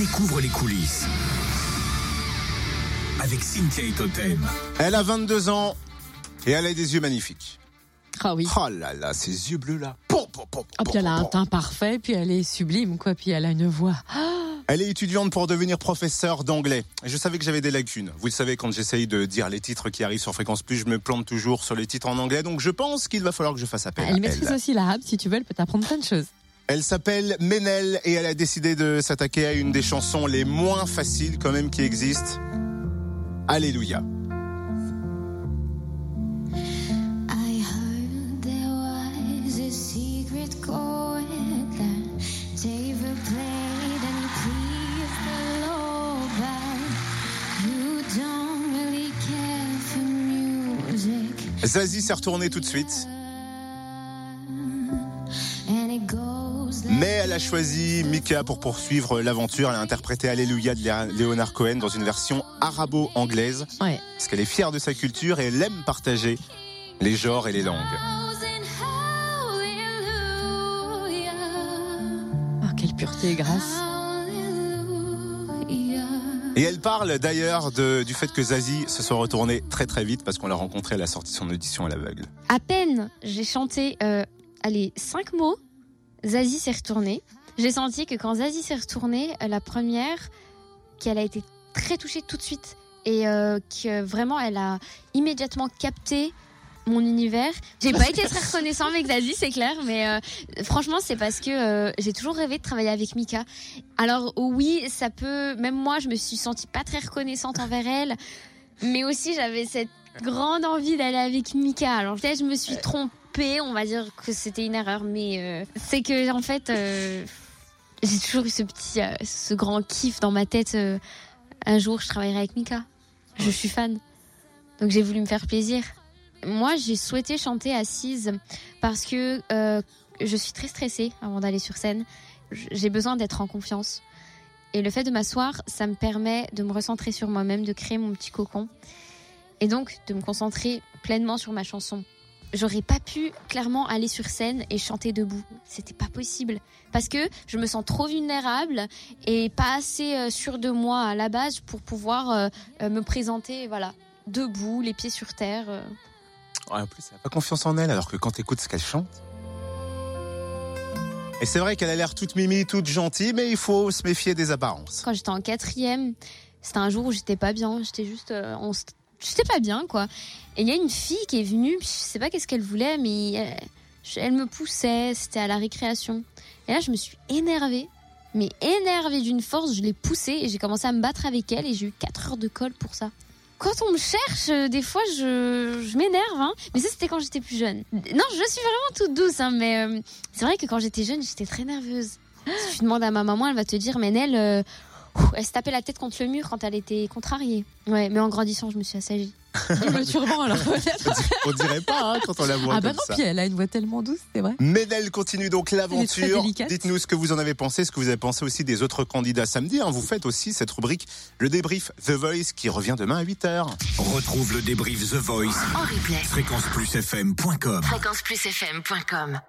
Découvre les coulisses. Avec Cynthia et Totem. Elle a 22 ans et elle a des yeux magnifiques. Ah oui. Oh là là, ces yeux bleus là. Pom, pom, pom, Ah, puis elle a un pom. teint parfait, puis elle est sublime, quoi. Puis elle a une voix. Elle est étudiante pour devenir professeur d'anglais. Je savais que j'avais des lacunes. Vous le savez, quand j'essaye de dire les titres qui arrivent sur Fréquence Plus, je me plante toujours sur les titres en anglais. Donc je pense qu'il va falloir que je fasse appel Elle à maîtrise elle. aussi l'arabe, si tu veux, elle peut t'apprendre plein de choses. Elle s'appelle Ménel et elle a décidé de s'attaquer à une des chansons les moins faciles quand même qui existent. Alléluia. Zazie s'est retournée tout de suite, elle a choisi Mika pour poursuivre l'aventure. Elle a interprété Alléluia de Leonard Cohen dans une version arabo-anglaise, Ouais. parce qu'elle est fière de sa culture et elle aime partager les genres et les langues. Ah, quelle pureté et grâce. Et elle parle d'ailleurs du fait que Zazie se soit retournée très très vite parce qu'on l'a rencontrée à la sortie de son audition à l'aveugle. À peine j'ai chanté, euh, allez, cinq mots, Zazie s'est retournée. J'ai senti que quand Zazie s'est retournée, euh, la première, qu'elle a été très touchée tout de suite et euh, que vraiment elle a immédiatement capté mon univers. J'ai pas été très reconnaissant avec Zazie, c'est clair, mais euh, franchement c'est parce que euh, j'ai toujours rêvé de travailler avec Mika. Alors oui, ça peut, même moi je me suis sentie pas très reconnaissante envers elle, mais aussi j'avais cette grande envie d'aller avec Mika. Alors peut-être je me suis trompée, on va dire que c'était une erreur, mais euh, c'est que en fait euh, j'ai toujours eu ce petit, euh, ce grand kiff dans ma tête. un jour je travaillerai avec Mika. Je suis fan, donc j'ai voulu me faire plaisir. Moi j'ai souhaité chanter assise parce que euh, je suis très stressée avant d'aller sur scène. J'ai besoin d'être en confiance. Et le fait de m'asseoir, ça me permet de me recentrer sur moi-même, de créer mon petit cocon et donc de me concentrer pleinement sur ma chanson. J'aurais pas pu clairement aller sur scène et chanter debout. C'était pas possible parce que je me sens trop vulnérable et pas assez euh, sûre de moi à la base pour pouvoir euh, euh, me présenter voilà, debout, les pieds sur terre. Ouais, en plus, elle n'a pas confiance en elle alors que quand t'écoutes ce qu'elle chante. Et c'est vrai qu'elle a l'air toute mimi, toute gentille, mais il faut se méfier des apparences. Quand j'étais en quatrième, c'était un jour où j'étais pas bien. J'étais juste, on j'étais pas bien quoi. Et il y a une fille qui est venue, je sais pas qu'est-ce qu'elle voulait, mais elle, elle me poussait. C'était à la récréation. Et là, je me suis énervée, mais énervée d'une force. Je l'ai poussée et j'ai commencé à me battre avec elle et j'ai eu 4 heures de colle pour ça. Quand on me cherche, euh, des fois, je, je m'énerve. Hein. Mais ça, c'était quand j'étais plus jeune. Non, je suis vraiment toute douce, hein, mais euh, c'est vrai que quand j'étais jeune, j'étais très nerveuse. Si tu demandes à ma maman, elle va te dire, mais euh, Ouh, Elle se tapait la tête contre le mur quand elle était contrariée. Ouais, mais en grandissant, je me suis assagie. Le turban, alors. On dirait pas hein, quand on la voit Ah bah comme non, ça. puis elle a une voix tellement douce, c'est vrai. Ménel continue donc Elle est l'aventure. très délicate. Dites-nous ce que vous en avez pensé, ce que vous avez pensé aussi des autres candidats samedi. hein. Vous faites aussi cette rubrique, le débrief The Voice, qui revient demain à 8h. Retrouve le débrief The Voice. En replay. Fréquenceplusfm.com. Fréquenceplusfm.com